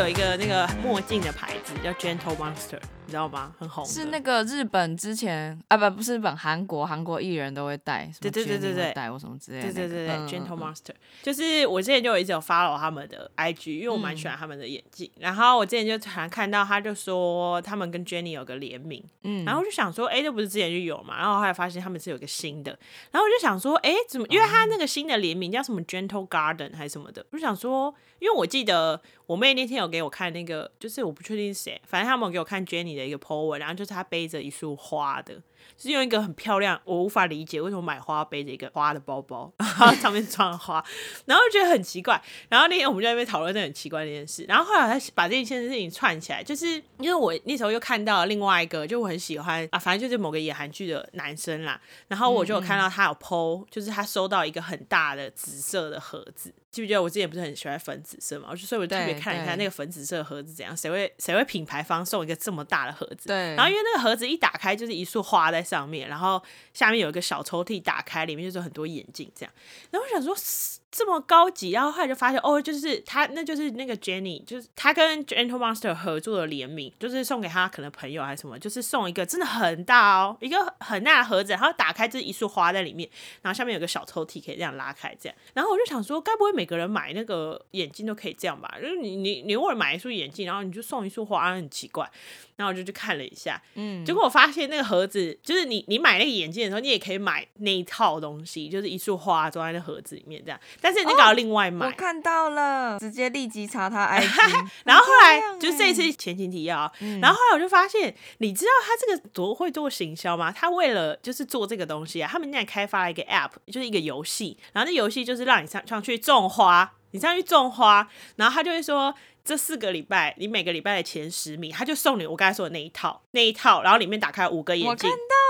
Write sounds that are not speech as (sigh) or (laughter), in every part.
有一个那个墨镜的牌子叫 Gentle Monster，你知道吗？很红。是那个日本之前啊，不不是日本，韩国韩国艺人都会戴，对对对对对戴或什么之类的那个。对对对对、嗯 g e n t l e 嗯嗯 Monster，就是我之前就有一直有 follow 他们的 IG，因为我蛮喜欢他们的眼镜。然后我之前就常看到他就说他们跟 Jenny 有个联名，嗯然后我就想说，哎、这不是之前就有嘛？然后后来发现他们是有个新的，然后我就想说，哎、怎么？因为他那个新的联名叫什么 Gentle Garden 还是什么的，我就想说，因为我记得我妹那天有给我看那个，就是我不确定是谁，反正他们有给我看 Jenny 的一个 po 文，然后就是她背着一束花的。就是用一个很漂亮，我无法理解为什么买花要背着一个花的包包，然后上面装花，然后就觉得很奇怪。然后那天我们就在那边讨论这很奇怪的一件事，然后后来我才把这一件事情串起来，就是因为我那时候又看到了另外一个，就我很喜欢啊，反正就是某个演韩剧的男生啦，然后我就有看到他有 PO，就是他收到一个很大的紫色的盒子。记不记得我之前不是很喜欢粉紫色嘛？我就所以我特别看了一下那个粉紫色的盒子怎样，谁会谁会品牌方送一个这么大的盒子？对，然后因为那个盒子一打开就是一束花在上面，然后下面有一个小抽屉打开，里面就是很多眼镜这样。然后我想说这么高级，然后后来就发现哦，就是他，那就是那个 Jenny，就是他跟 Gentle Monster 合作的联名，就是送给他可能朋友还是什么，就是送一个真的很大哦，一个很大的盒子，然后打开就是一束花在里面，然后下面有个小抽屉可以这样拉开这样。然后我就想说，该不会每个人买那个眼镜都可以这样吧？就是你你你偶尔买一束眼镜，然后你就送一束花，很奇怪。然后我就去看了一下，嗯，结果我发现那个盒子，就是你你买那个眼镜的时候，你也可以买那一套东西，就是一束花装在那盒子里面这样。但是那个要另外买。我看到了，直接立即查他 (laughs) IG (laughs) 然后后来就是这一次欸前情提要然后后来我就发现，你知道他这个多会做行销吗？他为了就是做这个东西啊，他们现在开发了一个 app，就是一个游戏，然后那游戏就是让你上上去种花，你上去种花，然后他就会说。这四个礼拜，你每个礼拜的前十名，他就送你我刚才说的那一套，那一套，然后里面打开五个眼我镜看，到了，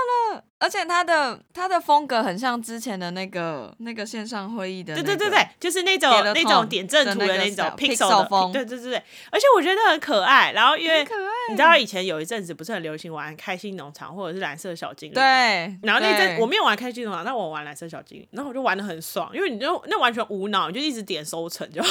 而且他的他的风格很像之前的那个那个线上会议的、那个对对对对，就是那种那种点阵图的那种 pixel 的风对对对对，而且我觉得很可爱。然后因为你知道以前有一阵子不是很流行玩开心农场或者是蓝色小精灵，对，。然后那阵我没有玩开心农场，但我玩蓝色小精灵，然后我就玩的很爽，因为你就那完全无脑，你就一直点收成就。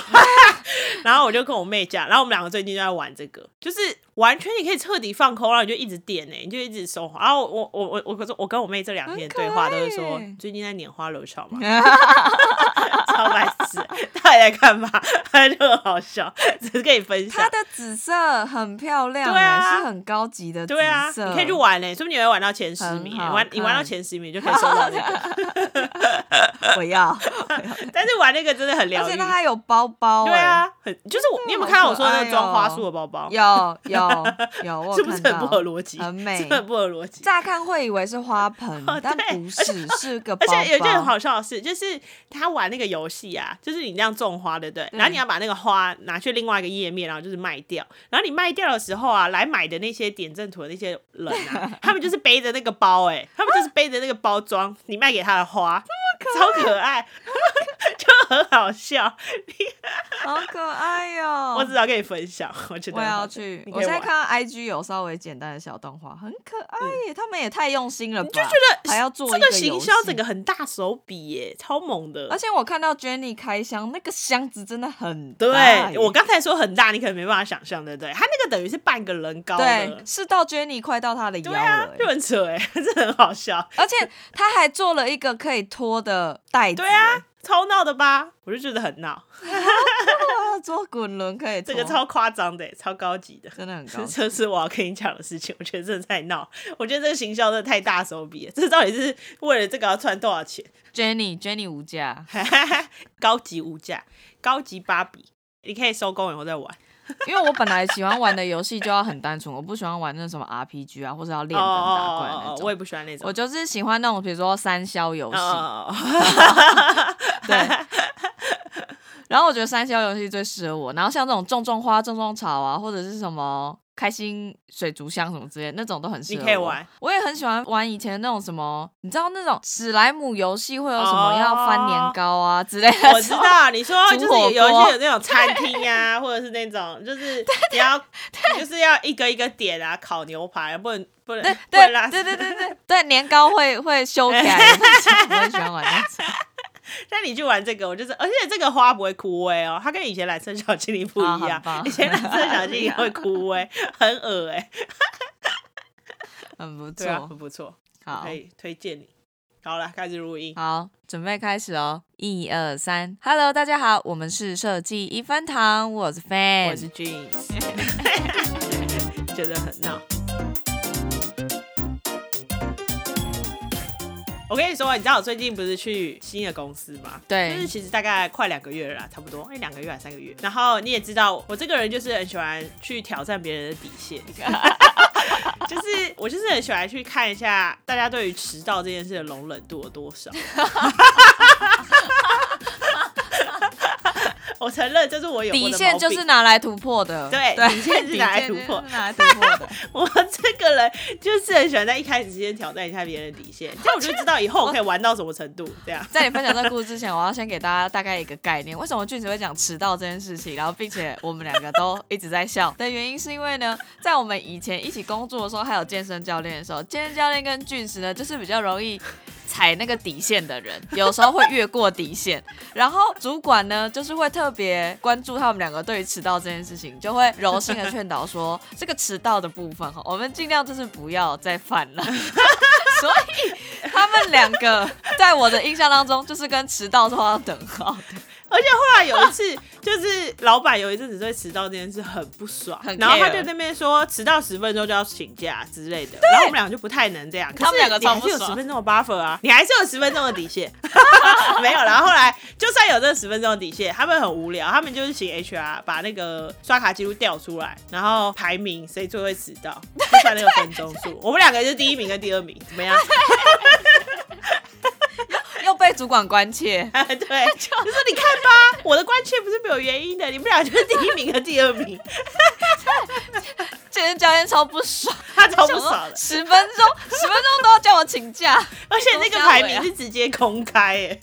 (laughs) 然后我就跟我妹讲，然后我们两个最近就在玩这个，就是完全你可以彻底放空，然后你就一直点呢、你就一直收。然后我我我我我我跟我妹这两天的对话都是说最近在拈花惹草嘛，(laughs) 超白痴，他也在干嘛？(laughs) 他就很好笑，只是跟你分享它。的紫色很漂亮、对啊欸是很高级的紫色。对啊，你可以去玩呢、说不定你会玩到前十名、玩你玩到前十名就可以收到那个。(laughs) 我要，但是玩那个真的很疗愈而且。它还有包包、欸。对，啊，很就是我，你有没有看到我说那个装花束的包包？有有有，我是不是很不合逻辑？很美很不合逻辑。乍看会以为是花盆，哦但对不是，是个包包。而且有一件很好笑的事，就是他玩那个游戏啊，就是你这样种花，对不对？然后你要把那个花拿去另外一个页面，然后就是卖掉。然后你卖掉的时候啊，来买的那些点阵图的那些人啊，(laughs) 他们就是背着那个包、哎，他们就是背着那个包装你卖给他的花，超可爱，就很好笑。(laughs) 好可爱哟、(laughs) 我只要跟你分享，(laughs) 我觉得我要去，我现在看到 IG 有稍微简单的小动画，很可爱耶。他们也太用心了吧？就觉得还要做这个行销整个很大手笔耶，超猛的而。且我看到 Jenny 开箱，那个箱子真的很大对我刚才说很大，你可能没办法想象，对不对？它那个等于是半个人高对，是到 Jenny 快到他的腰对啊了，就，很扯哎，这很好笑。而且他还做了一个可以拖的袋子，对啊，超闹的吧？我就觉得很闹，哇，(laughs) 做滚轮可以拖，这个超夸张的，超高级的。真的很高级。(laughs) 这是我要跟你讲的事情，我觉得真的太闹，我觉得这个行销真的太大手笔了，这到底是为了这个要赚多少钱？Jenny Jenny 无价，(laughs) 高级无价，高级芭比，你可以收工以后再玩。因为我本来喜欢玩的游戏就要很单纯，我不喜欢玩那什么 RPG 啊，或者要练等打怪那种。哦我也不喜欢那种。我就是喜欢那种，比如说三消游戏，哦，(laughs) 对。然后我觉得三消游戏最适合我，然后像这种种种花、种种草啊，或者是什么开心水族箱什么之类，那种都很适合我。你可以玩。我也很喜欢玩以前那种什么，你知道那种史莱姆游戏会有什么要翻年糕啊之类的。我知。道 (laughs) 你说就是有一锅些有那种餐厅啊，或者是那种就是 (laughs) 你要就是要一个一个点啊，烤牛排不能不能对对对对对对 (laughs) 对，年糕会会修改我很喜欢玩那种。(laughs) 那你去玩这个，我就是，而且这个花不会枯萎哦，它跟以前蓝色小精灵不一样，以前蓝色小精灵会枯萎，很恶哎，(laughs) 很不错，很不错，好，可以推荐你。好了，开始录音，好，准备开始哦，一二三，Hello，大家好，我们是设计一分堂，我是 Fan，我是 Jeans，(laughs) 觉得很闹。我跟你说，你知道我最近不是去新的公司吗？对，就是其实大概快两个月了啦，差不多，哎，两个月还是三个月。然后你也知道，我这个人就是很喜欢去挑战别人的底线，(laughs) 就是我就是很喜欢去看一下大家对于迟到这件事的容忍度有多少。(laughs) 我承认，就是我有底线，就是拿来突破的。对，底线是拿来突破，拿来突破的。(laughs) 我这个人就是很喜欢在一开始先挑战一下别人的底线，这样我就知道以后我可以玩到什么程度。这样，(laughs) 在你分享这个故事之前，我要先给大家大概一个概念：为什么俊子会讲迟到这件事情，然后并且我们两个都一直在笑的原因，是因为呢，在我们以前一起工作的时候，还有健身教练的时候，健身教练跟俊子呢，就是比较容易。踩那个底线的人，有时候会越过底线。然后主管呢，就是会特别关注他们两个对于迟到这件事情，就会柔性的劝导说，这个迟到的部分哈，我们尽量就是不要再犯了。(laughs) 所以他们两个在我的印象当中，就是跟迟到是画上等号的。而且后来有一次，就是老板有一阵子对迟到这件事很不爽，然后他就那边说迟到十分钟就要请假之类的，然后我们俩就不太能这样。他们两个还是有十分钟的 buffer 啊，你还是有十分钟的底线。(laughs) 没有，然后后来就算有这十分钟的底线，他们很无聊，他们就是请 HR 把那个刷卡记录调出来，然后排名谁最会迟到，就算那个分钟数。我们两个就是第一名跟第二名，怎么样？主管关切，(laughs) 对，就说你看吧，(laughs) 我的关切不是没有原因的，你们俩就是第一名和第二名。(laughs) 健身教练超不爽，他超不爽。的，十分钟，十分钟都要叫我请假，而且那个排名是直接公开，哎。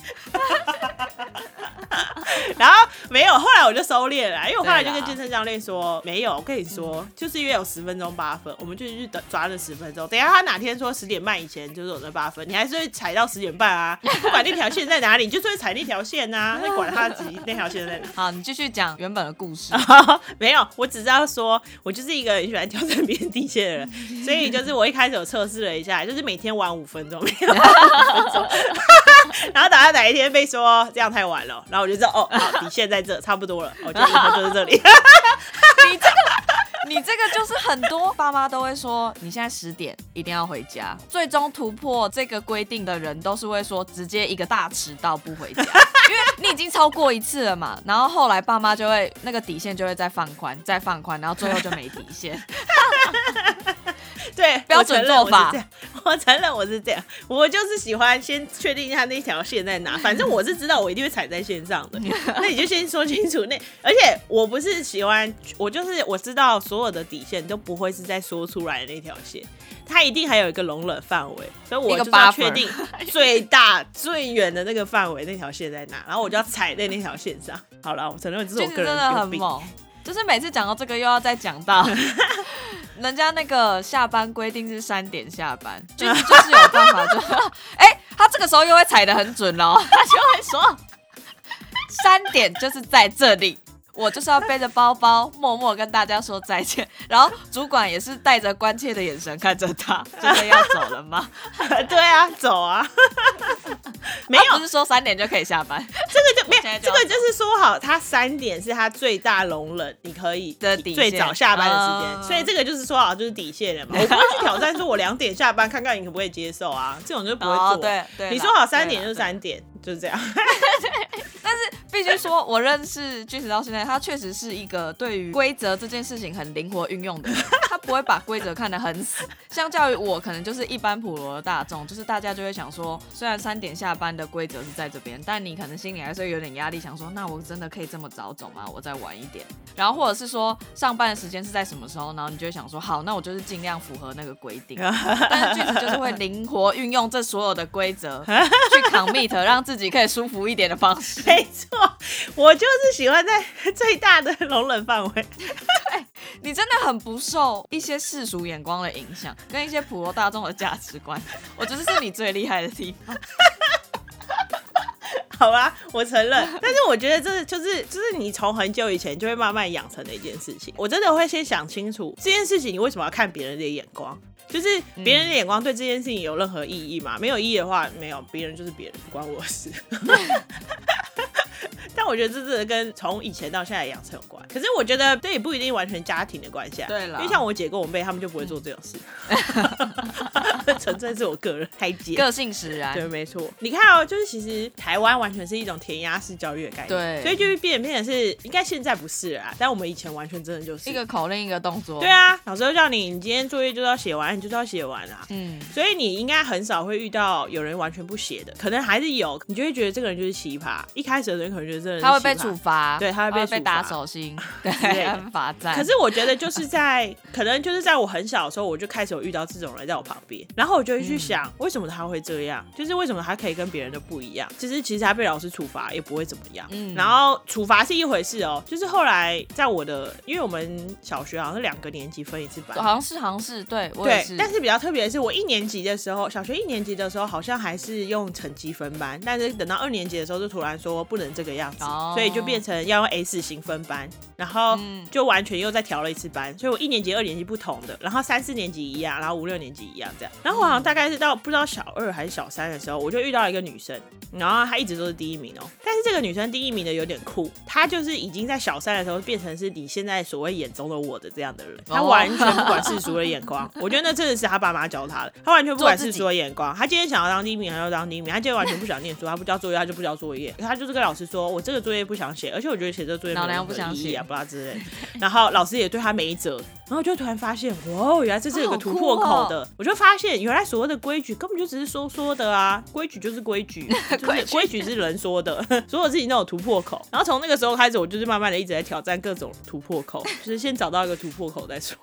(laughs) 然后没有，后来我就收敛了，因为我后来就跟健身教练说，没有，我跟你说，就是因为有十分钟八分，我们就去等抓那十分钟。等下他哪天说十点半以前就是我的八分，你还是会踩到十点半啊？(laughs) 不管那条线在哪里，你就是会踩那条线啊，那管他几那条线在哪。(laughs) 好，你继续讲原本的故事。没有，我只知道说，我就是一个很喜欢挑战别人底线的人，所以就是我一开始有测试了一下，就是每天玩五分钟，然后等到哪一天被说这样太晚了，然后我就知道哦。(laughs) 好，底线在这，差不多了。我觉得以后就是这里。你这个，你这个就是很多爸妈都会说，你现在十点一定要回家。最终突破这个规定的人，都是会说直接一个大迟到不回家，(laughs) 因为你已经超过一次了嘛。然后后来爸妈就会那个底线就会再放宽，再放宽，然后最后就没底线。(laughs) 对，标准做法。我承认我是这样，我就是喜欢先确定一下那条线在哪。反正我是知道我一定会踩在线上的，那你就先说清楚。那而且我不是喜欢，我就是我知道所有的底线都不会是在说出来的那条线，它一定还有一个容忍范围，所以我就要确定最大最远的那个范围那条线在哪，然后我就要踩在那条线上。好了，我承认这是我个人有病。就是每次讲到这个，又要再讲到 (laughs) 人家那个下班规定是三点下班，就是就是有办法，就哎，他这个时候又会踩的很准喽，他就会说三点就是在这里。我就是要背着包包，默默跟大家说再见。然后主管也是带着关切的眼神看着他，(laughs) 真的要走了吗？(laughs) 对啊，走啊。(laughs) 没有，不是说三点就可以下班，这个就没有，这个就是说好，他三点是他最大容忍，你可以的最早下班的时间。所以这个就是说好，就是底线了嘛。我不会去挑战说我两点下班，看看你可不可以接受啊？这种就不会做。对对，你说好三点就三点，就是这样。必须说，我认识巨石到现在。他确实是一个对于规则这件事情很灵活运用的人，他不会把规则看得很死。(laughs) 相较于我，可能就是一般普罗的大众，就是大家就会想说，虽然三点下班的规则是在这边，但你可能心里还是会有点压力，想说，那我真的可以这么早走吗？我再晚一点。然后或者是说，上班的时间是在什么时候？然后你就会想说，好，那我就是尽量符合那个规定。(laughs) 但是句子就是会灵活运用这所有的规则 (laughs) 去 commit，让自己可以舒服一点的方式。没错，我就是喜欢在。最大的容忍范围，你真的很不受一些世俗眼光的影响，跟一些普罗大众的价值观，我觉得是你最厉害的地方。(laughs) 好吧，我承认。但是我觉得这就是就是你从很久以前就会慢慢养成的一件事情。我真的会先想清楚这件事情，你为什么要看别人的眼光？就是别人的眼光对这件事情有任何意义吗？没有意义的话，没有，别人就是别人，不关我的事。(laughs) 但我觉得这真的跟从以前到现在养成有关。可是我觉得这也不一定完全家庭的关系啊。对了因为像我姐跟我妹，他们就不会做这种事，(laughs) 纯粹是我个人太姐。个性使然。对，没错。你看哦，就是其实台湾完全是一种填鸭式教育的概念，对所以就是变变成是，应该现在不是啊，但我们以前完全真的就是一个口令一个动作。对，啊，老师就叫你，你今天作业就是要写完，你就是要写完啊。嗯，所以你应该很少会遇到有人完全不写的，可能还是有，你就会觉得这个人就是奇葩。一开始的人可能觉得他会被处罚，对他会被被打手心，(laughs) 对，罚站。可是我觉得就是在，可能就是在我很小的时候，我就开始有遇到这种人在我旁边，然后我就会去想，为什么他会这样？就是为什么他可以跟别人的不一样？其实其实他被老师处罚也不会怎么样。嗯。然后处罚是一回事哦，就是后来在我的，因为我们小学好像是两个年级分一次班，好像是好像是对我也对，是，但是比较特别的是，我一年级的时候，小学一年级的时候好像还是用成绩分班，但是等到二年级的时候，就突然说不能这个样所以就变成要用 S 型分班，然后嗯。就完全又再调了一次班，所以我一年级、二年级不同的，然后三四年级一样，然后五六年级一样这样。然后我好像大概是到不知道小二还是小三的时候，我就遇到一个女生，然后她一直都是第一名哦，但是这个女生第一名的有点酷，她就是已经在小三的时候变成是你现在所谓眼中的我的这样的人，她哦完全不管世俗的眼光，我觉得那真的是她爸妈教她的，她完全不管世俗的眼光，她今天想要当第一名，她就当第一名，她今天完全不想念书，她不交作业，她就不交作业，她就是跟老师说，我这个作业不想写，而且我觉得写这个作业没有老娘任何不想写意义啊，不啦之类。然后老师也对他没辙，然后就突然发现，哇，原来这是有个突破口的。我就发现，原来所谓的规矩根本就只是说说的啊，规矩就是规矩，(laughs) 就是规矩是人说的，(laughs) 所有事情都有突破口。然后从那个时候开始，我就是慢慢的一直在挑战各种突破口，(laughs) 就是先找到一个突破口再说。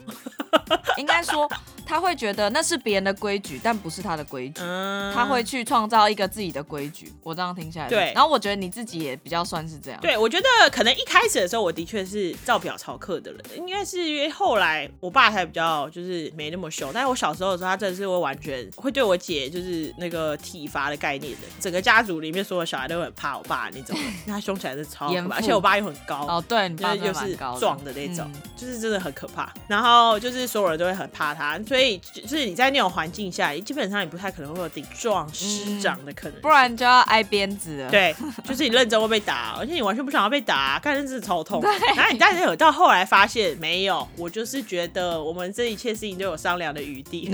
应该说他会觉得那是别人的规矩，但不是他的规矩。嗯他会去创造一个自己的规矩，我这样听下来，对然后我觉得你自己也比较算是这样，对，我觉得可能一开始的时候，我的确是照表操课的人，应该是因为后来我爸才比较就是没那么凶，但是我小时候的时候，他真的是会完全会对我姐就是那个体罚的概念的，整个家族里面所有小孩都很怕我爸那种人，因 (laughs) 为他凶起来是超可怕，而且我爸又很高，哦，对你爸就是又是壮的那种，嗯就是真的很可怕。然后就是所有人都会很怕他，所以就是你在那种环境下，基本上你不太可能会有顶撞师长的可能性、不然就要挨鞭子了。，对，就是你认真会被打，而且你完全不想要被打，干真是超痛。(laughs) 然后你但是有到后来发现没有，我就是觉得我们这一切事情都有商量的余地。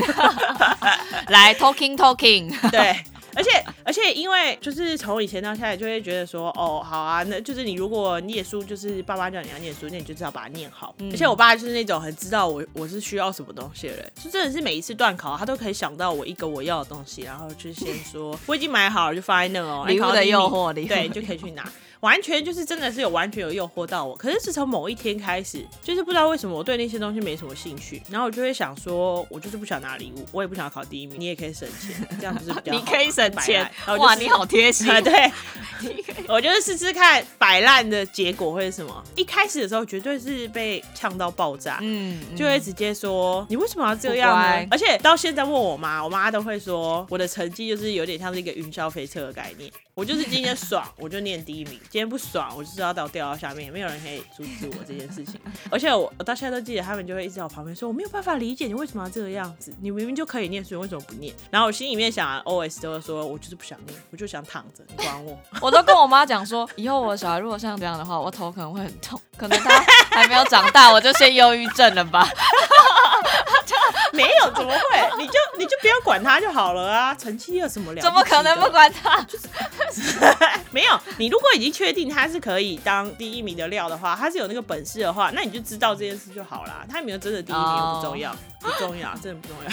(laughs) 来 talking talking，(laughs) 对，而且而且因为就是从以前到现在就会觉得说，哦，好啊，那就是你如果念书，就是爸爸叫你要念书，那你就知道把它念好。而且我爸就是那种很知道我我是需要什么东西的人，就真的是每一次段考他都可以想到我一个我要的东西，然后就先说我已经买好了，就放在那哦，礼物的诱惑对，就可以去拿。完全就是真的是有完全有诱惑到我，可是是从某一天开始，就是不知道为什么我对那些东西没什么兴趣，然后我就会想说，我就是不想拿礼物，我也不想要考第一名，你也可以省钱，这样不是比较好 (laughs) 你可以省钱哇，你好贴心。啊，(laughs) 对，(laughs) 我就是试试看摆烂的结果会是什么。一开始的时候绝对是被呛到爆炸，嗯，嗯就会直接说你为什么要这样呢？而且到现在问我妈，我妈都会说我的成绩就是有点像是一个云霄飞车的概念。我就是今天爽，我就念第一名；今天不爽，我就是要到掉到下面，没有人可以阻止我这件事情。而且我我到现在都记得，他们就会一直在我旁边说，我没有办法理解你为什么要这个样子，你明明就可以念书，为什么不念？然后我心里面想，OS 都会说，我就是不想念，我就想躺着，你管我。我都跟我妈讲说，以后我小孩如果像这样的话，我头可能会很痛，可能他还没有长大，我就先忧郁症了吧。(laughs) 没有，怎么会？你就你就不要管他就好了啊，成绩有什么了？怎么可能不？管他？(laughs) 没有，你如果已经确定他是可以当第一名的料的话，他是有那个本事的话，那你就知道这件事就好啦。他有没有真的第一名又不重要不重要，真的不重要。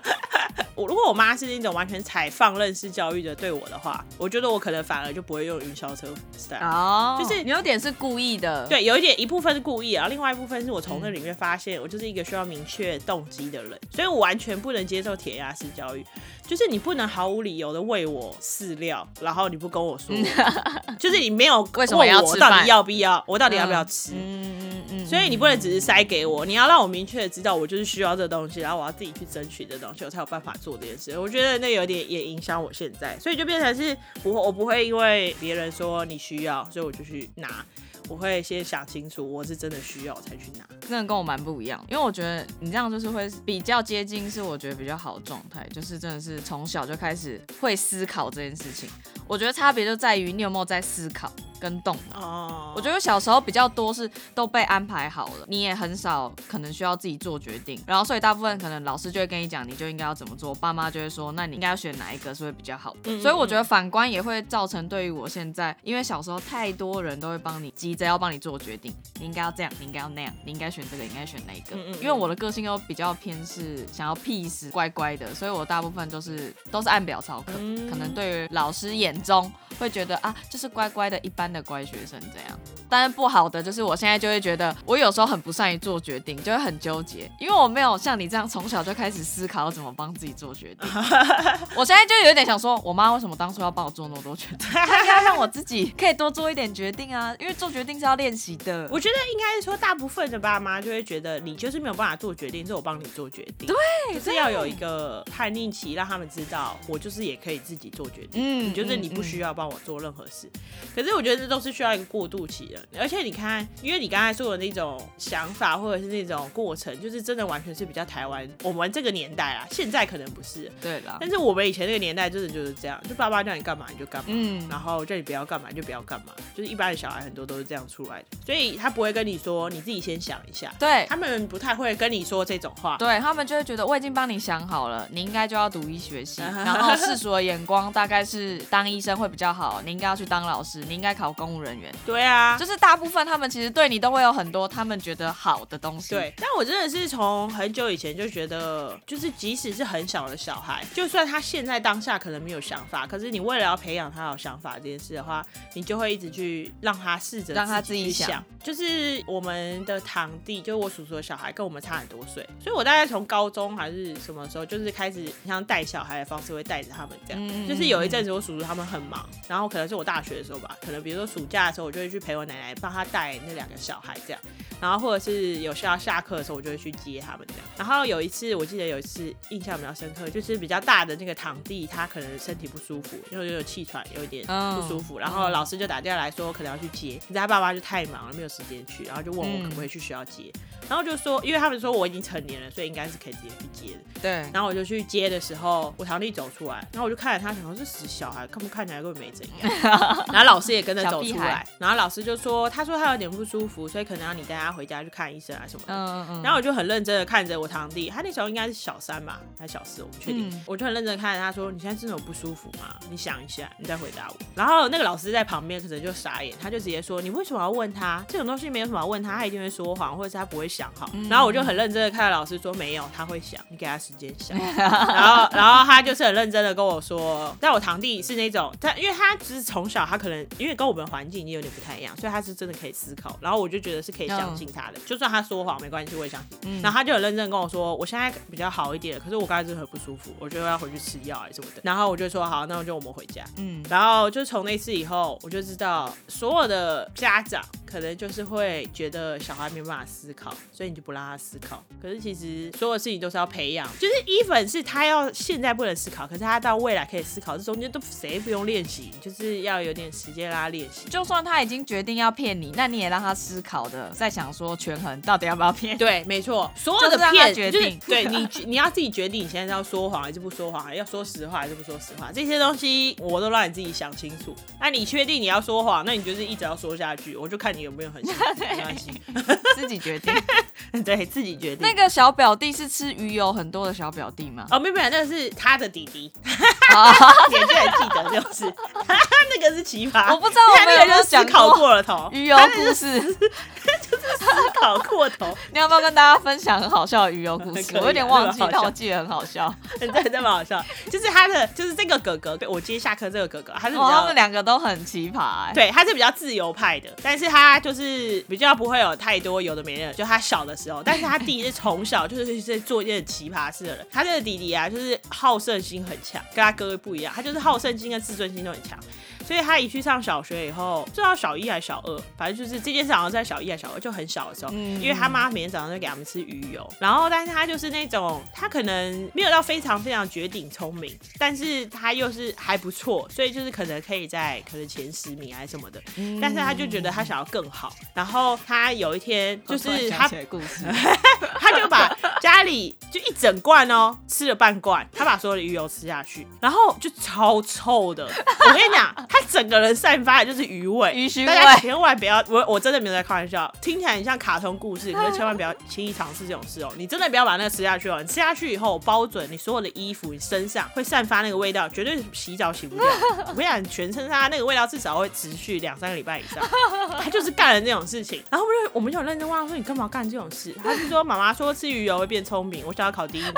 (laughs) 我如果我妈是那种完全采放任式教育的对我的话，我觉得我可能反而就不会用云霄车 style。哦，就是你有点是故意的，，对，有一点一部分是故意然后，另外一部分是我从那里面发现，我就是一个需要明确动机的人，所以我完全不能接受铁鸭式教育，就是你不能毫无理由的喂我饲料，然后你不跟我说，(laughs) 就是你没有 (laughs) 为什么要问我到吃饭底要不要，我到底要不要吃。嗯嗯嗯，所以你不能只是塞给我，你要让我明确的知道我就是需要这东西，然后我要自己去争取这东西，我才有办法做这件事。我觉得那有点也影响我现在，所以就变成是不我不会因为别人说你需要，所以我就去拿。我会先想清楚，我是真的需要才去拿。真的跟我蛮不一样，因为我觉得你这样就是会比较接近，是我觉得比较好的状态，就是真的是从小就开始会思考这件事情。我觉得差别就在于你有没有在思考。跟动脑，哦，我觉得小时候比较多是都被安排好了，你也很少可能需要自己做决定，然后所以大部分可能老师就会跟你讲，你就应该要怎么做，爸妈就会说，那你应该要选哪一个是会比较好的。所以我觉得反观也会造成对于我现在，因为小时候太多人都会帮你急着要帮你做决定，你应该要这样，你应该要那样，你应该选这个，应该选那一个？因为我的个性又比较偏是想要 peace 乖乖的，所以我大部分都是都是按表操课，可能对于老师眼中会觉得啊，就是乖乖的一般的乖学生。这样，但是不好的就是我现在就会觉得，我有时候很不善于做决定，就会很纠结，因为我没有像你这样从小就开始思考怎么帮自己做决定。(laughs) 我现在就有点想说，我妈为什么当初要帮我做那么多决定？要让我自己可以多做一点决定啊，因为做决定是要练习的。我觉得应该是说，大部分的爸妈就会觉得你就是没有办法做决定，是我帮你做决定。对，就是要有一个叛逆期，让他们知道我就是也可以自己做决定。嗯，就是你不需要帮我做任何事。可是我觉得这都是需要一个过。渡期的，而且你看，因为你刚才说的那种想法或者是那种过程，就是真的完全是比较台湾我们这个年代啊，现在可能不是，对啦。但是我们以前那个年代真的就是这样，就爸爸叫你干嘛你就干嘛，嗯，然后叫你不要干嘛就不要干嘛，就是一般的小孩很多都是这样出来的，所以他不会跟你说你自己先想一下，对他们不太会跟你说这种话，对他们就会觉得我已经帮你想好了，你应该就要读医学系，然后世俗的眼光大概是当医生会比较好，你应该要去当老师，你应该考公务人员，对啊，就是大。大部分他们其实对你都会有很多他们觉得好的东西。对，但我真的是从很久以前就觉得，就是即使是很小的小孩，就算他现在当下可能没有想法，可是你为了要培养他有想法这件事的话，你就会一直去让他试着让他自己想。就是我们的堂弟，就是我叔叔的小孩，跟我们差很多岁，所以我大概从高中还是什么时候，就是开始像带小孩的方式，会带着他们这样。就是有一阵子我叔叔他们很忙，然后可能是我大学的时候吧，可能比如说暑假的时候，我就会去陪我奶奶。帮他带那两个小孩这样，然后或者是有需要下课的时候，我就会去接他们这样。然后有一次，我记得有一次印象比较深刻，就是比较大的那个堂弟，他可能身体不舒服，因为有气喘，有一点不舒服。然后老师就打电话来说，可能要去接，你知道他爸爸就太忙了，没有时间去，然后就问我可不可以去学校接。然后就说，因为他们说我已经成年了，所以应该是可以直接去接的。对。然后我就去接的时候，我堂弟走出来，然后我就看着他，想说这死小孩，看不看起来根本没怎样。(laughs) 然后老师也跟着走出来，然后老师就说，他说他有点不舒服，所以可能要你带他回家去看医生啊什么的。嗯嗯。然后我就很认真的看着我堂弟，他那时候应该是小三吧，还是小四，我不确定。我就很认真看着他说，你现在真的有不舒服吗？你想一下，你再回答我。然后那个老师在旁边可能就傻眼，他就直接说，你为什么要问他这种东西？没有什么问他，他一定会说谎，或者是他不会想好。然后我就。很认真的看老师说没有，他会想，你给他时间想。然后，然后他就是很认真的跟我说，但我堂弟是那种，他因为他只是从小他可能因为跟我们环境也有点不太一样，所以他是真的可以思考。然后我就觉得是可以相信他的，就算他说谎没关系，我也相信。然后他就很认真跟我说，我现在比较好一点，可是我刚才真的很不舒服，我就要回去吃药还是什么的。然后我就说好，那我就我们回家。嗯，然后就从那次以后，我就知道所有的家长可能就是会觉得小孩没办法思考，所以你就不让他。思考，可是其实所有事情都是要培养。就是伊粉是他要现在不能思考，可是他到未来可以思考。这中间都谁不用练习，就是要有点时间让他练习。就算他已经决定要骗你，那你也让他思考的，在想说权衡到底要不要骗。对，没错，所有的骗决定，(laughs) 对你你要自己决定，你现在要说谎还是不说谎，要说实话还是不说实话，这些东西我都让你自己想清楚。那你确定你要说谎，那你就是一直要说下去，我就看你有没有很没关系，自己决定。(laughs) 对。自己决定。那个小表弟是吃鱼油很多的小表弟吗？哦，没有没有，那个是他的弟弟。你居然记得，就是 (laughs) 那个是奇葩。我不知道我有没有思考过了头鱼油故事，就是 (laughs) 思考过头。你要不要跟大家分享很好笑的鱼油故事？我有点忘记，但我记得很好笑，(laughs) 真的这么好笑。就是他的，就是这个哥哥，我今天下课这个哥哥，他是比较，他们两个都很奇葩。对，他是比较自由派的，但是他就是比较不会有太多有的没的。就他小的时候，但是。他弟是从小就是在做一件奇葩事的人。他这个弟弟啊，就是好胜心很强，跟他各位不一样。他就是好胜心跟自尊心都很强。所以他一去上小学以后，知道小一还是小二，反正就是这件事好像在小一还是小二，就很小的时候，嗯因为他妈每天早上都给他们吃鱼油，然后但是他就是那种他可能没有到非常非常绝顶聪明，但是他又是还不错，所以就是可能可以在可能前十名还是什么的，但是他就觉得他想要更好，然后他有一天就是他故事，他就把家里就一整罐哦，吃了半罐，他把所有的鱼油吃下去，然后就超臭的。我跟你讲，他整个人散发的就是鱼味，鱼腥大家味。千万不要，我我真的没有在开玩笑，听起来很像卡通故事，可是 (laughs) 千万不要轻易尝试这种事哦。你真的不要把那个吃下去哦，你吃下去以后，包准你所有的衣服、你身上会散发那个味道，绝对洗澡洗不掉。(laughs) 我跟你讲，全身上下那个味道至少会持续两三个礼拜以上。(laughs) 他就是干了这种事情，然后我们就我们就有认真问他说你干嘛干这种事？他就说妈妈说吃鱼油会变聪明，我想要考第一名。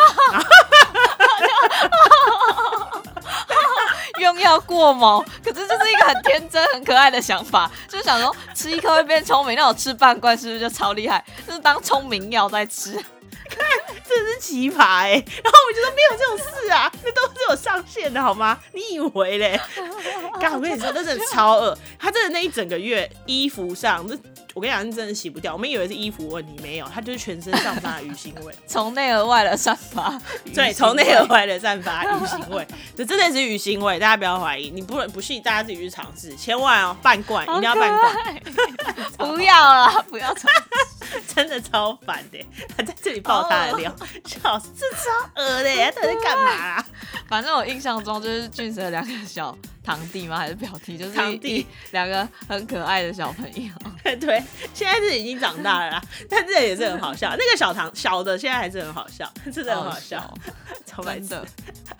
用药过猛，可是这是一个很天真、很可爱的想法，就是想说吃一颗会变聪明，那我吃半罐是不是就超厉害？就是当聪明药在吃。(laughs) 真是奇葩哎、然后我就说没有这种事啊，那都是有上限的好吗？你以为嘞？(laughs) 刚我跟你说，那真的超恶，他真的那一整个月衣服上，那我跟你讲，是真的洗不掉。我们以为是衣服问题，没有，它就是全身散发的鱼腥味。(laughs) 从内而外的散发，对，从内而外的散发鱼腥味，这真的是鱼腥味，大家不要怀疑。你不不信，大家自己去尝试，千万哦，半罐一定要半罐，(laughs) 不要了，不要尝 (laughs) 真的超烦的。他在这里爆他的料，(laughs) 笑死，这超恶的，他到底在干嘛啊？(laughs) 反正我印象中就是俊哲两个小堂弟吗？还是表弟？就是堂弟一两个很可爱的小朋友。对，现在是已经长大了啦，但这也是很好笑。那个小堂小的现在还是很好笑，真的很好笑，超白痴。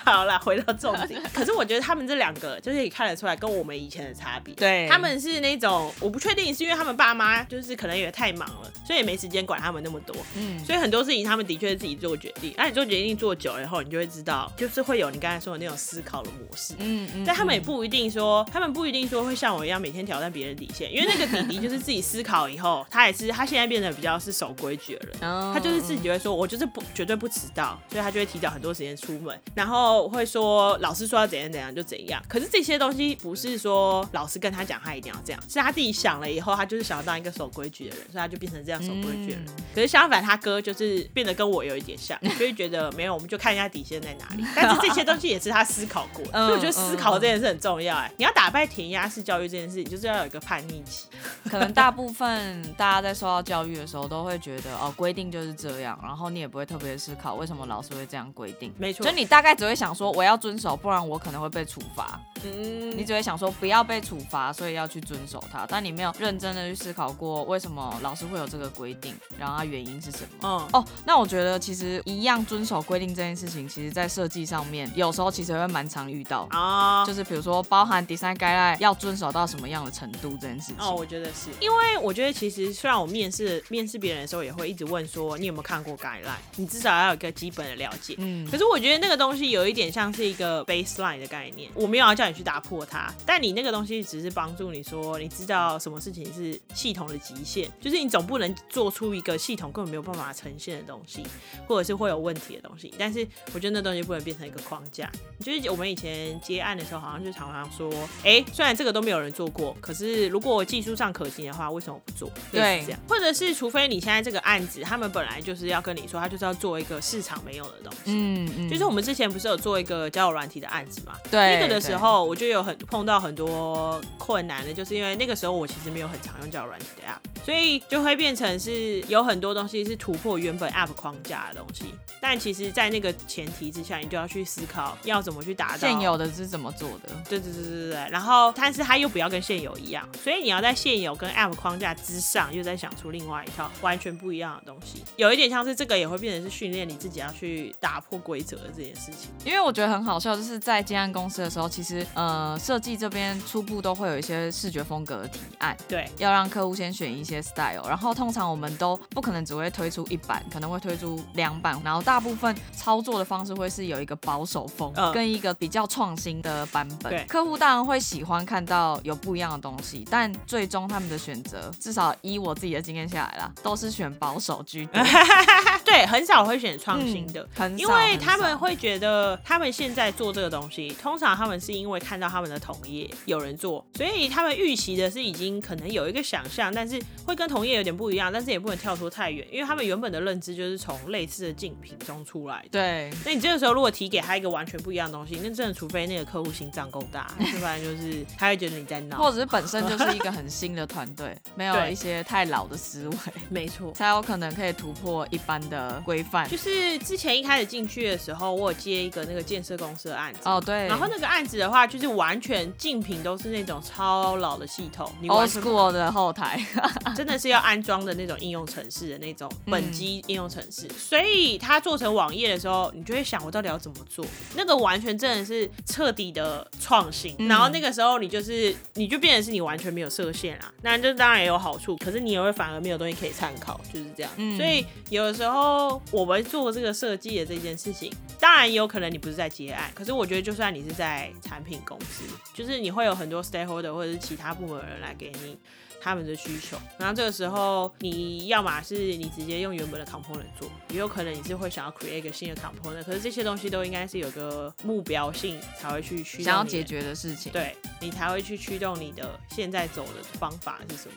好啦，回到重点。可是我觉得他们这两个就是看得出来跟我们以前的差别。对他们是那种我不确定是因为他们爸妈就是可能也太忙了，所以也没时间管他们那么多。嗯，所以很多事情他们的确是自己做决定。那你做决定做久了以后，你就会知道，就是会有你刚才说的那种思考的模式。嗯嗯但他们也不一定说，他们不一定说会像我一样每天挑战别人底线，因为那个弟弟就是自己思考以后，他也是他现在变得比较是守规矩的人。嗯他就是自己会说，我就是不绝对不迟到，所以他就会提早很多时间出门，然后会说老师说要怎样怎样就怎样。可是这些东西不是说老师跟他讲他一定要这样，是他自己想了以后，他就是想要当一个守规矩的人，所以他就变成这样守规矩的人。可是相反，他哥就是变得跟我有一点像，所以觉得没有，我们就看一下底线在哪里。但是这些东西也是他思考过的，嗯所以我觉得思考这件事很重要。哎，你要打败填鸭式教育这件事情，就是要有一个叛逆期。可能大部分大家在受到教育的时候，都会觉得哦，规定就是这样，然后你也不会特别思考为什么老师会这样规定。没错就你大概只会想说我要遵守，不然我可能会被处罚。嗯你只会想说不要被处罚，所以要去遵守它，但你没有认真的去思考过为什么老师会有这个规定，然后它原因是什么。嗯哦，那我觉得其实一样遵守规定这件事情，其实在设计上面有时候其实会蛮常遇到，啊，就是比如说包含 design guideline 要遵守到什么样的程度这件事情。哦，我觉得是因为我觉得其实虽然我面试面试别人的时候也会一直问说你有没有看过 guideline，你至少要有一个基本的了解。嗯可是我觉得那个东西有一点像是一个 baseline 的概念，我没有要叫你去打破它，但你那个东西只是帮助你说你知道什么事情是系统的极限，就是你总不能做出一个系统根本没有办法呈现的东西，或者是会有问题的东西。但是我觉得那东西不能变成一个框架。就是我们以前接案的时候，好像就常常说，哎、虽然这个都没有人做过，可是如果技术上可行的话，为什么不做？类对这样，或者是除非你现在这个案子，他们本来就是要跟你说，他就是要做一个市场没有的东西。嗯嗯就是我们之前不是有做一个交友软体的案子嘛？对那个的时候，我就有很碰到很多困难的，就是因为那个时候我其实没有很常用交友软体的 app，所以就会变成是有很多东西是突破原本 app 框架的东西。但其实，在那个前提之下，你就要去思考要怎么去达到现有的是怎么做的？对对对对对对，然后但是它又不要跟现有一样，所以你要在现有跟 App 框架之上，又再想出另外一套完全不一样的东西，有一点像是这个也会变成是训练你自己要去打破规则的这件事情。因为我觉得很好笑，就是在接案公司的时候，其实呃设计这边初步都会有一些视觉风格的提案，对，要让客户先选一些 style，然后通常我们都不可能只会推出一版，可能会推出两版，然后大部分操作的方式会是有一个保守风、嗯跟一个比较创新的版本。对客户当然会喜欢看到有不一样的东西，但最终他们的选择，至少依我自己的经验下来啦，都是选保守居多。(laughs) 对，很少会选创新的。嗯很少因为他们会觉得，他们现在做这个东西，通常他们是因为看到他们的同业有人做，所以他们预期的是已经可能有一个想象，但是会跟同业有点不一样，但是也不能跳脱太远，因为他们原本的认知就是从类似的竞品中出来的。对，那你这个时候如果提给他一个完全不一样的东西，那真的除非那个客户心脏够大，(laughs) 要不然就是他会觉得你在闹，或者是本身就是一个很新的团队，没有 (laughs) 对一些太老的思维，没错。才有可能可以突破一般的规范。就是之前一开始进去的时候，我有接一个那个建设公司的案子，哦，对，然后那个案子的话，就是完全竞品都是那种超老的系统，你 old school 的后台，(laughs) 真的是要安装的那种应用程式的那种嗯本机应用程式，所以它做成网页的时候，你就会想我到底要怎么做？那个完全真的是彻底的创新。嗯然后那个时候你就是你就变成是你完全没有设限啊，那这当然也有好处，可是你也会反而没有东西可以参考，就是这样。嗯所以有的时候我们做这个设计的这件事情，当然也有可能你不是在接案，可是我觉得就算你是在产品公司，就是你会有很多 stakeholder 或者是其他部门的人来给你他们的需求，然后这个时候你要么是你直接用原本的 component 做，也有可能你是会想要 create 一个新的 component，可是这些东西都应该是有个目标性才会去驱想要解决的事情。对你才会去驱动你的现在走的方法是什么。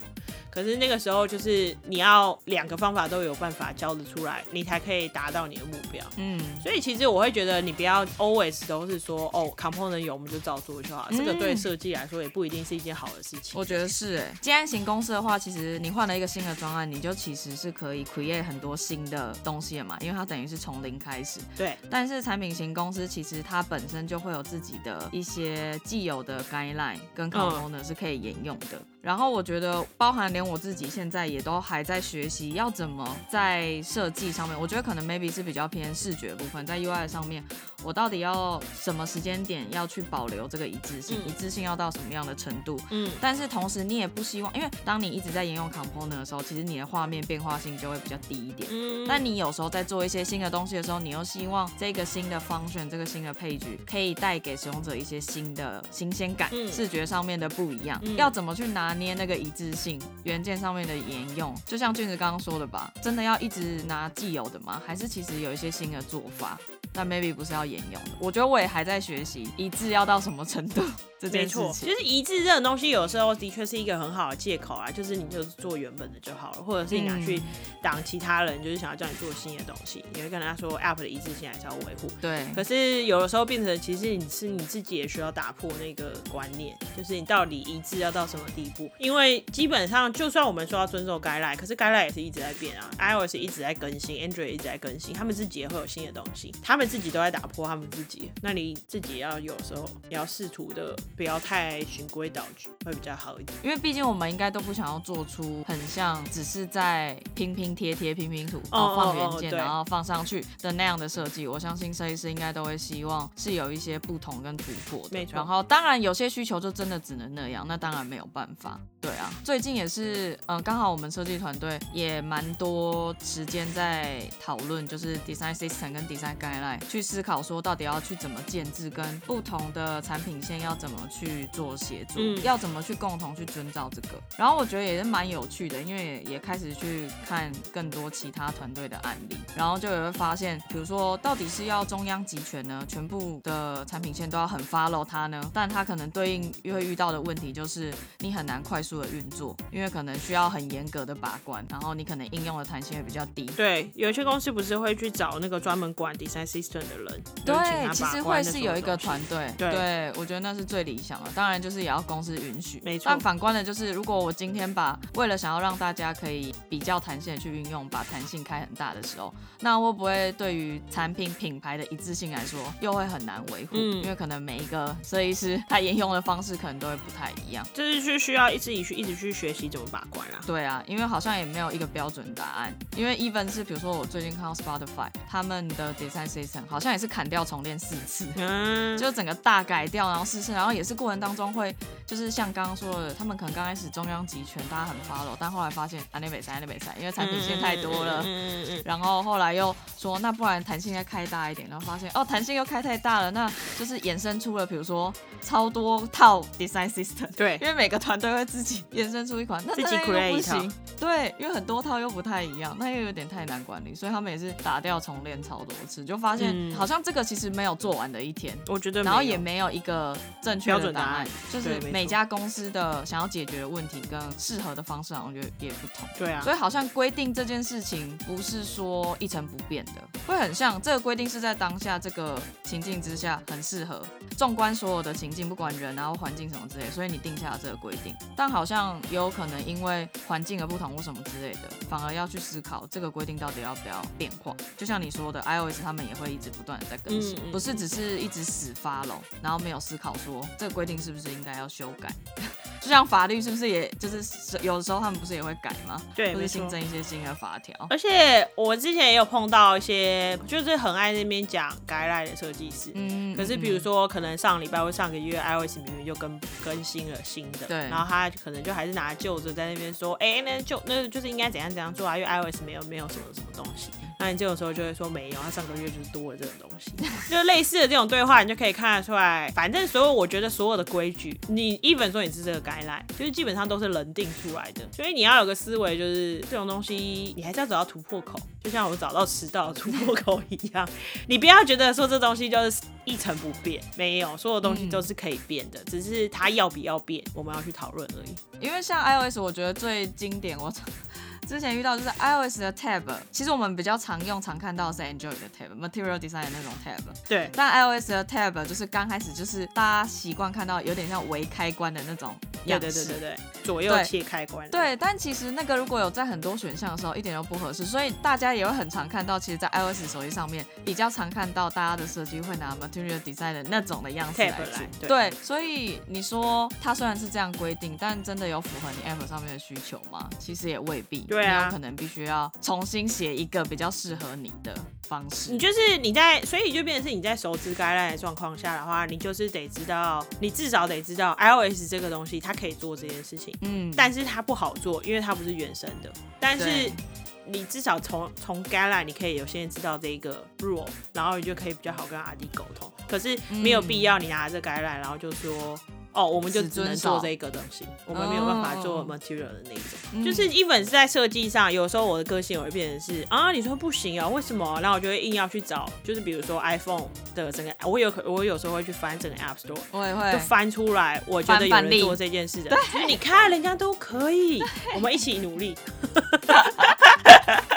可是那个时候就是你要两个方法都有办法教得出来，你才可以达到你的目标。嗯，所以其实我会觉得你不要 always 都是说哦 component 有我们就照做就好，这个对设计来说也不一定是一件好的事情。我觉得是哎，接案型公司的话，其实你换了一个新的专案，你就其实是可以 create 很多新的东西的嘛，因为它等于是从零开始。对，但是产品型公司其实它本身就会有自己的一些既有的 guideline 跟 component 是可以沿用的。然后我觉得，包含连我自己现在也都还在学习要怎么在设计上面，我觉得可能 maybe 是比较偏视觉部分，在 UI 上面，我到底要什么时间点要去保留这个一致性，嗯一致性要到什么样的程度？嗯，但是同时你也不希望，因为当你一直在沿用 component 的时候，其实你的画面变化性就会比较低一点。嗯但你有时候在做一些新的东西的时候，你又希望这个新的 function、这个新的配置可以带给使用者一些新的新鲜感，嗯视觉上面的不一样。嗯要怎么去拿捏那个一致性？元件上面的沿用，就像俊子刚刚说的吧，真的要一直拿既有的吗？还是其实有一些新的做法？但 maybe 不是要沿用的。我觉得我也还在学习一致要到什么程度这件事没错，情。就是一致这种东西，有时候的确是一个很好的借口啊，就是你就是做原本的就好了，或者是你拿去嗯挡其他人，就是想要叫你做新的东西，你会跟他说 App 的一致性还是要维护。对，可是有的时候变成，其实你是你自己也需要打破那个观念，就是你到底一致要到什么地步？因为基本上，就算我们说要遵守 guideline，可是 guideline 也是一直在变啊，iOS 一直在更新，Android 一直在更新，他们自己也会有新的东西，他们自己都在打破他们自己。那你自己也要有时候也要试图的不要太循规蹈矩，会比较好一点。因为毕竟我们应该都不想要做出很像只是在拼拼贴贴、拼拼图，然后放原件，然后放上去的那样的设计。我相信设计师应该都会希望是有一些不同跟突破的。没错然后当然有些需求就真的只能那样，那当然没有办法。对啊，最近也是，嗯、刚好我们设计团队也蛮多时间在讨论，就是 design system 跟 design guideline 去思考说到底要去怎么建制，跟不同的产品线要怎么去做协助，嗯。要怎么去共同去遵照这个。然后我觉得也是蛮有趣的，因为也也开始去看更多其他团队的案例，然后就也会发现，比如说到底是要中央集权呢，全部的产品线都要很 follow 它呢，但它可能对应会遇到的问题就是你很难快速的运作，因为可能需要很严格的把关，然后你可能应用的弹性会比较低。对，有一些公司不是会去找那个专门管 design system 的人，对，其实会是有一个团队，对我觉得那是最理想啊。当然就是也要公司允许，没错但反观的就是，如果我今天把为了想要让大家可以比较弹性的去运用，把弹性开很大的时候，那会不会对于产品品牌的一致性来说，又会很难维护？嗯因为可能每一个设计师他沿用的方式可能都会不太一样。就是去需要一直去一直去学习怎么把关啊。对啊，因为好像也没有一个标准答案。因为 even 是比如说我最近看到 Spotify 他们的 design system 好像也是砍掉重练四次。嗯，就整个大改掉，然后试试，然后也是过程当中会，就是像刚刚说的，他们可能刚开始中央集权，大家很 follow，但后来发现啊那北塞那北赛，因为产品线太多了。嗯嗯然后后来又说，那不然弹性再开大一点，然后发现哦，弹性又开太大了，那就是衍生出了，比如说超多套 design system，对因为每个团队会自己衍生出一款，那自己 create。对，因为很多套又不太一样，那又有点太难管理，所以他们也是打掉重练超多次，就发现嗯好像这个其实没有做完的一天。我觉得，然后也没有一个正确标的答案准答案，就是每家公司的想要解决的问题跟适合的方式，好像就也不同。对啊，所以好像规定这件事情不是说一成不变的，会很像这个规定是在当下这个情境之下很适合，纵观所有的情境，不管人然后环境什么之类，所以你定下了这个规定。但好像也有可能因为环境而不同或什么之类的，反而要去思考这个规定到底要不要变化。就像你说的，iOS 他们也会一直不断的在更新，嗯嗯不是只是一直死发了，然后没有思考说这个规定是不是应该要修改。(laughs) 就像法律是不是也就是有的时候他们不是也会改吗？对，没错或者新。增一些新的法条。而且我之前也有碰到一些，就是很爱那边讲改来的设计师。嗯可是比如说，可能上礼拜或上个月，iOS 明明就更更新了新的，对然后他可能就还是拿旧的在那边说，哎、那就那就是应该怎样怎样做啊，因为 iOS 没有没有什么什么东西。那你这种时候就会说没有，他上个月就是多了这种东西，(laughs) 就类似的这种对话，你就可以看得出来。反正所有我觉得所有的规矩，你 even 说你是这个该来，就是基本上都是人定出来的，所以你要有个思维，就是这种东西你还是要找到突破口，就像我找到迟到的突破口一样。你不要觉得说这东西就是一成不变，没有，所有东西都是可以变的，只是它要不要变，我们要去讨论而已。因为像 iOS，我觉得最经典，我之前遇到就是 iOS 的 tab，其实我们比较常用、常看到的是 Android 的 tab，Material Design 的那种 tab。对，但 iOS 的 tab 就是刚开始就是大家习惯看到有点像微开关的那种样式。对对对对，左右切开关。对，但其实那个如果有在很多选项的时候，一点都不合适，所以大家也会很常看到，其实，在 iOS 手机上面比较常看到大家的设计会拿 Material Design 的那种的样式来做对，所以你说它虽然是这样规定，但真的有符合你 App 上面的需求吗？其实也未必。对啊可能必须要重新写一个比较适合你的方式。你就是你在，所以就变成是你在熟知该来的状况下的话，你就是得知道，你至少得知道 iOS 这个东西它可以做这件事情，嗯，但是它不好做，因为它不是原生的。但是你至少从从 guideline 你可以有先知道这一个 rule，然后你就可以比较好跟阿弟沟通。可是没有必要你拿着 guideline，然后就说。哦，我们就只只能做这个东西，我们没有办法做哦 material 的那一种。嗯就是 even 是在设计上，有时候我的个性我会变成是啊，你说不行啊，为什么？然后我就会硬要去找，就是比如说 iPhone 的整个，我有可我有时候会去翻整个 App Store，我也会就翻出来，我觉得有人做这件事的，就是你看人家都可以，我们一起努力。(laughs)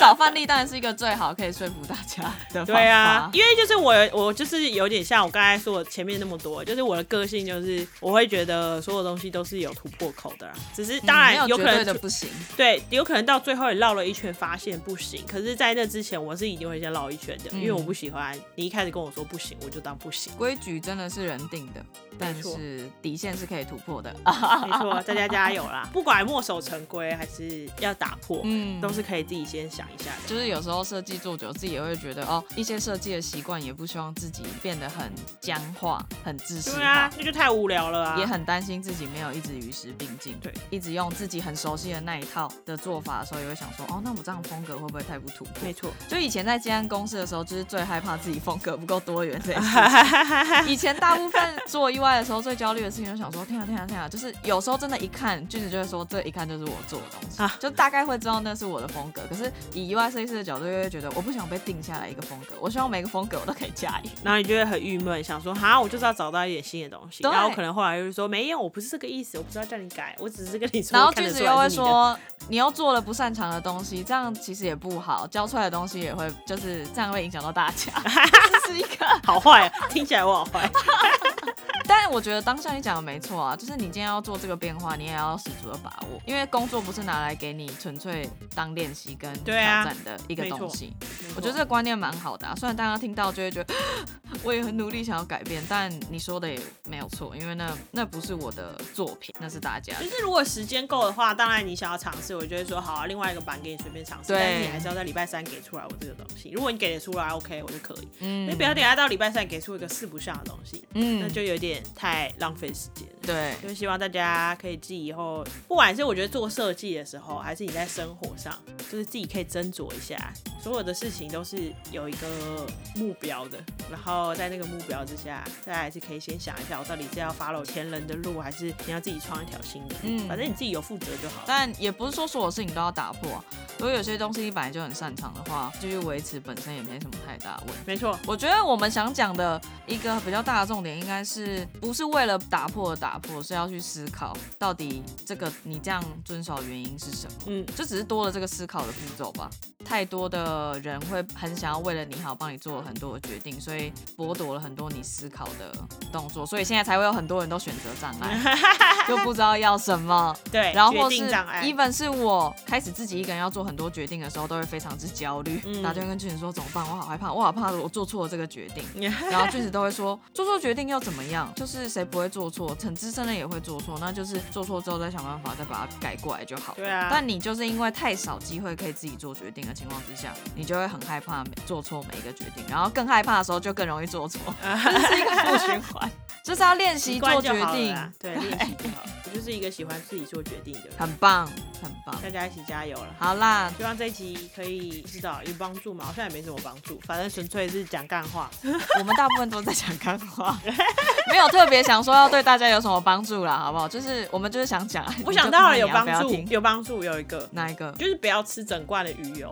找范例当然是一个最好可以说服大家的方法。对啊，(laughs) 因为就是我我就是有点像我刚才说的前面那么多，就是我的个性就是我会觉得所有东西都是有突破口的啦，只是当然有可能的不行。对，有可能到最后也绕了一圈，发现不行。可是，在那之前，我是一定会先绕一圈的，因为我不喜欢你一开始跟我说不行，我就当不行。规矩真的是人定的，但是底线是可以突破的。(laughs) 没错，大家加油啦！(laughs) 不管墨守成规还是要打破，嗯都是可以自己先想一下。就是有时候设计做久，自己也会觉得哦，一些设计的习惯也不希望自己变得很僵化、很自私化对啊，。那就太无聊了啊！也很担心自己没有一直与时并进，对，一直用自己很熟悉的那一套的做法的时候，也会想说，哦，那我这样风格会不会太不突破？没错，就以前在接案公司的时候，就是最害怕自己风格不够多元这件事情。(laughs) 以前大部分做意外的时候，最焦虑的事情就想说，天啊天啊天啊！就是有时候真的，一看句子就会说，这一看就是我做的东西，啊就大概会知道那是我的风格。可是以意外设计师的角度，就会觉得我不想被定下来一个风格，我希望每个风格我都可以驾驭。(laughs) 然后你就会很郁闷，想说哈，我就是要找到一点新的东西。对然后可能后来就是说没有，我不是这个意思，我不是要叫你改，我只是跟你说。然后句子又会说，你又做了不擅长的东西，这样其实也不好，教出来的东西也会就是这样会影响到大家，(laughs) 这是一个。好坏啊，听起来我好坏。(laughs) 但我觉得当下你讲的没错啊，就是你今天要做这个变化，你也要十足的把握，因为工作不是拿来给你纯粹当练习跟挑战的一个东西。我觉得这个观念蛮好的啊，虽然大家听到就会觉得我也很努力想要改变，但你说的也没有错，因为那那不是我的作品，那是大家的就。是如果时间够的话，当然你想要尝试，我就会说好啊，另外一个版给你随便尝试，对但是你还是要在礼拜三给出来我这个东西。如果你给得出来，OK，我就可以。嗯你不要等下到礼拜三给出一个四不像的东西，嗯那就有点太浪费时间了。对，就希望大家可以自己以后，不管是我觉得做设计的时候，还是你在生活上，就是自己可以斟酌一下，所有的事情都是有一个目标的，然后在那个目标之下，大家还是可以先想一下，我到底是要 follow 前人的路，还是你要自己创一条新的？嗯反正你自己有负责就好。但也不是说所有事情都要打破啊、如果有些东西你本来就很擅长的话，继续维持本身也没什么太大问题。没错，我觉得我们想讲的一个比较大的重点，应该是不是为了打破而打破，是要去思考到底这个你这样遵守的原因是什么。嗯，就只是多了这个思考的步骤吧。太多的人会很想要为了你好，帮你做了很多的决定，所以剥夺了很多你思考的动作，所以现在才会有很多人都选择障碍，(laughs) 就不知道要什么。对，然后或是决定障碍。even 是我开始自己一个人要做很多决定的时候，都会非常之焦虑，嗯打电话跟俊子说怎么办？我好害怕，我好怕我做错了这个决定。(laughs) 然后俊子都会说做错决定又怎么样？就是谁不会做错？很资深的也会做错，那就是做错之后再想办法再把它改过来就好。对啊，但你就是因为太少机会可以自己做决定的情况之下，你就会很害怕做错每一个决定，然后更害怕的时候就更容易做错，(laughs) 这是一个负循环。就是要练习习做决定，啦，对，练习就好。我就是一个喜欢自己做决定的人，很棒，很棒。大家一起加油了。好啦，希望这一集可以知道有帮助嘛？好像也没什么帮助，反正纯粹是讲干话。(laughs) 我们大部分都在讲干话，(laughs) 没有特别想说要对大家有什么帮助啦，好不好？就是我们就是想讲，(laughs) 我想到了有帮助有帮助有一个，哪一个？就是不要吃整罐的鱼油。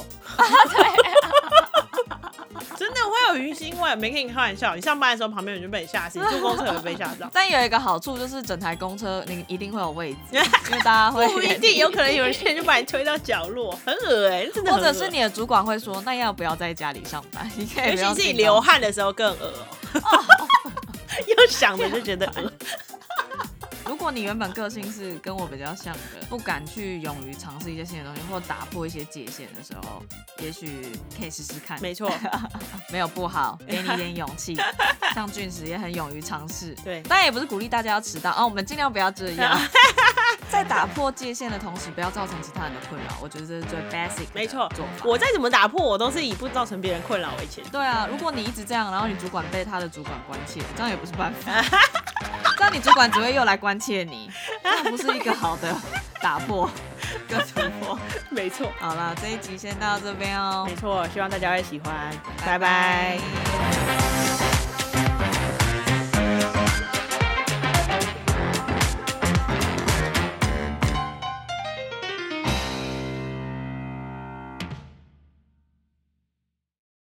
真的会有鱼腥味，没跟你开玩笑。你上班的时候旁边人就被你吓死，坐公车也会被吓到。(laughs) 但有一个好处就是整台公车你一定会有位置，(laughs) 因为大家会不一定，有可能有些人就把你推到角落，很恶哎、真的。或者是你的主管会说，那要不要在家里上班？你可以尤其是你流汗的时候更恶哦、(laughs) 又想着就觉得恶。如果你原本个性是跟我比较像的，不敢去勇于尝试一些新的东西，或打破一些界限的时候，也许可以试试看。没错，(laughs) 没有不好，给你一点勇气。像俊石也很勇于尝试，(laughs) 对当然也不是鼓励大家要迟到哦，我们尽量不要这样。(laughs) 在打破界限的同时，不要造成其他人的困扰，我觉得这是最 basic 的没错做法。我再怎么打破，我都是以不造成别人困扰为前提。对啊，如果你一直这样，然后你主管被他的主管关切，这样也不是办法。这样你主管只会又来关切你，这不是一个好的打破 (laughs) 跟突破。没错，好了，这一集先到这边哦，没错，希望大家会喜欢，拜拜。拜拜